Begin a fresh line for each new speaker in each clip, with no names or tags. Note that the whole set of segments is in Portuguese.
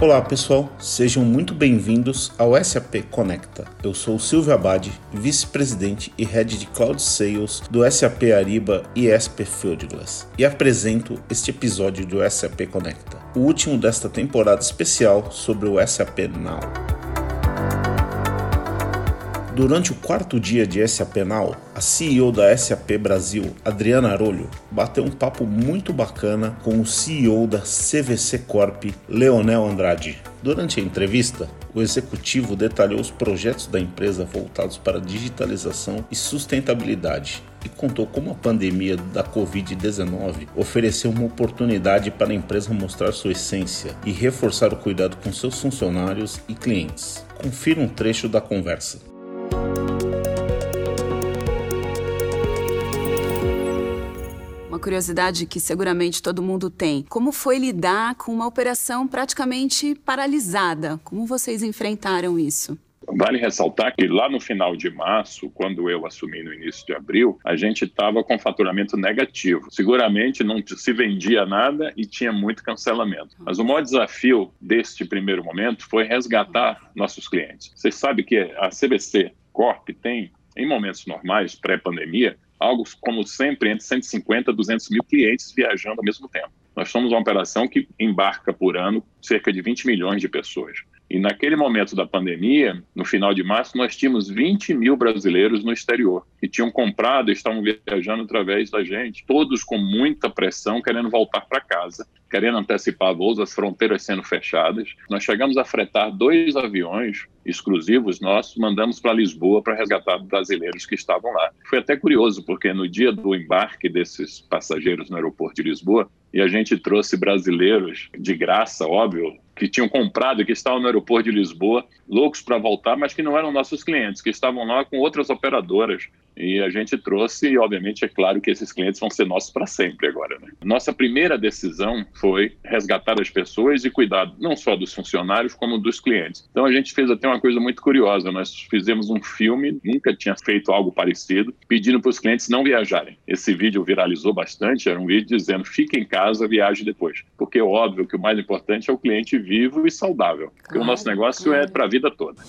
Olá pessoal, sejam muito bem-vindos ao SAP Conecta. Eu sou Silvio Abad, vice-presidente e head de Cloud Sales do SAP Ariba e SP Fieldglass, e apresento este episódio do SAP Conecta, o último desta temporada especial sobre o SAP Now. Durante o quarto dia de SAP Now, a CEO da SAP Brasil, Adriana Arolho, bateu um papo muito bacana com o CEO da CVC Corp, Leonel Andrade. Durante a entrevista, o executivo detalhou os projetos da empresa voltados para digitalização e sustentabilidade e contou como a pandemia da Covid-19 ofereceu uma oportunidade para a empresa mostrar sua essência e reforçar o cuidado com seus funcionários e clientes. Confira um trecho da conversa.
Curiosidade que seguramente todo mundo tem. Como foi lidar com uma operação praticamente paralisada? Como vocês enfrentaram isso?
Vale ressaltar que lá no final de março, quando eu assumi no início de abril, a gente estava com faturamento negativo. Seguramente não se vendia nada e tinha muito cancelamento. Mas o maior desafio deste primeiro momento foi resgatar nossos clientes. Você sabe que a CBC Corp tem, em momentos normais, pré-pandemia, algo como sempre entre 150 e 200 mil clientes viajando ao mesmo tempo. Nós somos uma operação que embarca por ano cerca de 20 milhões de pessoas. E naquele momento da pandemia, no final de março, nós tínhamos 20 mil brasileiros no exterior que tinham comprado e estavam viajando através da gente, todos com muita pressão, querendo voltar para casa, querendo antecipar voos, as fronteiras sendo fechadas. Nós chegamos a fretar dois aviões exclusivos nossos, mandamos para Lisboa para resgatar brasileiros que estavam lá. Foi até curioso, porque no dia do embarque desses passageiros no aeroporto de Lisboa, e a gente trouxe brasileiros de graça, óbvio, que tinham comprado que estavam no aeroporto de Lisboa, loucos para voltar, mas que não eram nossos clientes, que estavam lá com outras operadoras e a gente trouxe, e obviamente é claro que esses clientes vão ser nossos para sempre agora. Né? Nossa primeira decisão foi resgatar as pessoas e cuidar não só dos funcionários, como dos clientes. Então a gente fez até uma coisa muito curiosa: nós fizemos um filme, nunca tinha feito algo parecido, pedindo para os clientes não viajarem. Esse vídeo viralizou bastante, era um vídeo dizendo fique em casa, viaje depois. Porque é óbvio que o mais importante é o cliente vivo e saudável. Porque claro, o nosso negócio claro. é para a vida toda.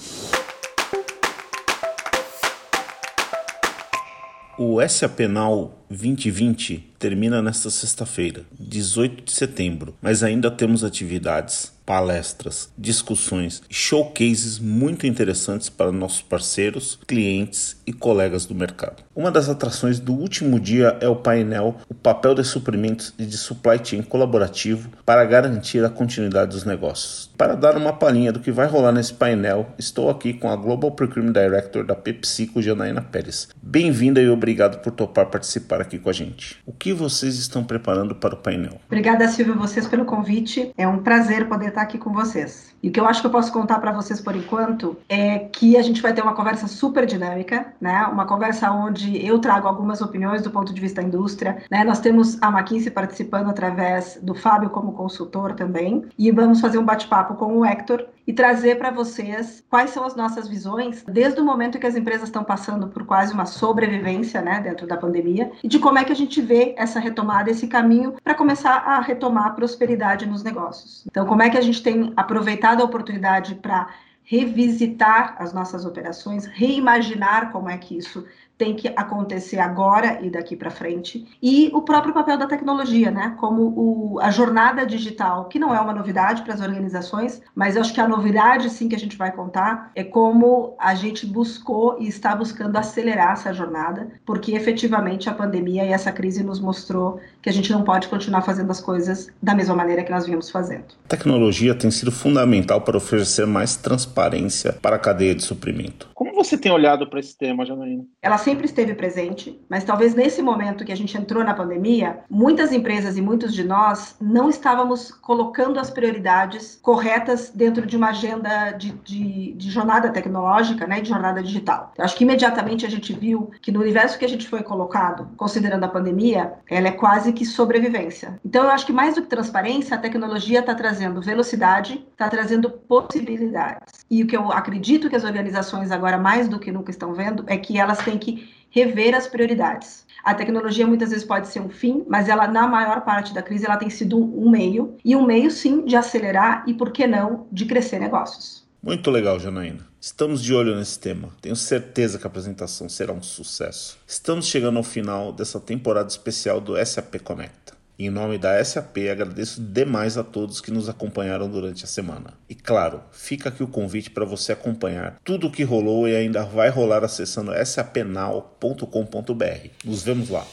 O SAP Now 2020 termina nesta sexta-feira, 18 de setembro, mas ainda temos atividades, palestras, discussões e showcases muito interessantes para nossos parceiros, clientes e colegas do mercado. Uma das atrações do último dia é o painel O papel de suprimentos e de supply chain colaborativo para garantir a continuidade dos negócios. Para dar uma palhinha do que vai rolar nesse painel, estou aqui com a Global Procurement Director da PepsiCo, Janaína Pérez. Bem-vinda e obrigado por topar participar aqui com a gente. O que vocês estão preparando para o painel?
Obrigada, Silvio, vocês pelo convite. É um prazer poder estar aqui com vocês. E o que eu acho que eu posso contar para vocês por enquanto é que a gente vai ter uma conversa super dinâmica, né? Uma conversa onde eu trago algumas opiniões do ponto de vista da indústria, né? Nós temos a McKinsey participando através do Fábio como consultor também, e vamos fazer um bate-papo com o Hector e trazer para vocês quais são as nossas visões desde o momento que as empresas estão passando por quase uma sobrevivência, né, dentro da pandemia, e de como é que a gente vê essa retomada, esse caminho para começar a retomar a prosperidade nos negócios. Então, como é que a gente tem aproveitado a oportunidade para revisitar as nossas operações, reimaginar como é que isso tem que acontecer agora e daqui para frente. E o próprio papel da tecnologia, né? Como o, a jornada digital, que não é uma novidade para as organizações, mas eu acho que a novidade, sim, que a gente vai contar é como a gente buscou e está buscando acelerar essa jornada, porque efetivamente a pandemia e essa crise nos mostrou que a gente não pode continuar fazendo as coisas da mesma maneira que nós vínhamos fazendo.
A tecnologia tem sido fundamental para oferecer mais transparência para a cadeia de suprimento.
Como você tem olhado para esse tema, Janaína?
Ela sempre esteve presente, mas talvez nesse momento que a gente entrou na pandemia, muitas empresas e muitos de nós não estávamos colocando as prioridades corretas dentro de uma agenda de, de, de jornada tecnológica, né, de jornada digital. Eu acho que imediatamente a gente viu que no universo que a gente foi colocado, considerando a pandemia, ela é quase que sobrevivência. Então eu acho que mais do que transparência, a tecnologia está trazendo velocidade, está trazendo possibilidades. E o que eu acredito que as organizações agora mais do que nunca estão vendo é que elas têm que rever as prioridades. A tecnologia muitas vezes pode ser um fim, mas ela na maior parte da crise ela tem sido um meio e um meio sim de acelerar e por que não de crescer negócios.
Muito legal, Janaína. Estamos de olho nesse tema. Tenho certeza que a apresentação será um sucesso. Estamos chegando ao final dessa temporada especial do SAP Conecta. Em nome da SAP, agradeço demais a todos que nos acompanharam durante a semana. E claro, fica aqui o convite para você acompanhar tudo o que rolou e ainda vai rolar acessando sapnal.com.br. Nos vemos lá.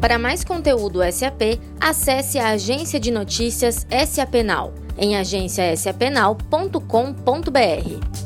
Para mais conteúdo SAP, acesse a agência de notícias SAP Now em agenciasapenal.com.br.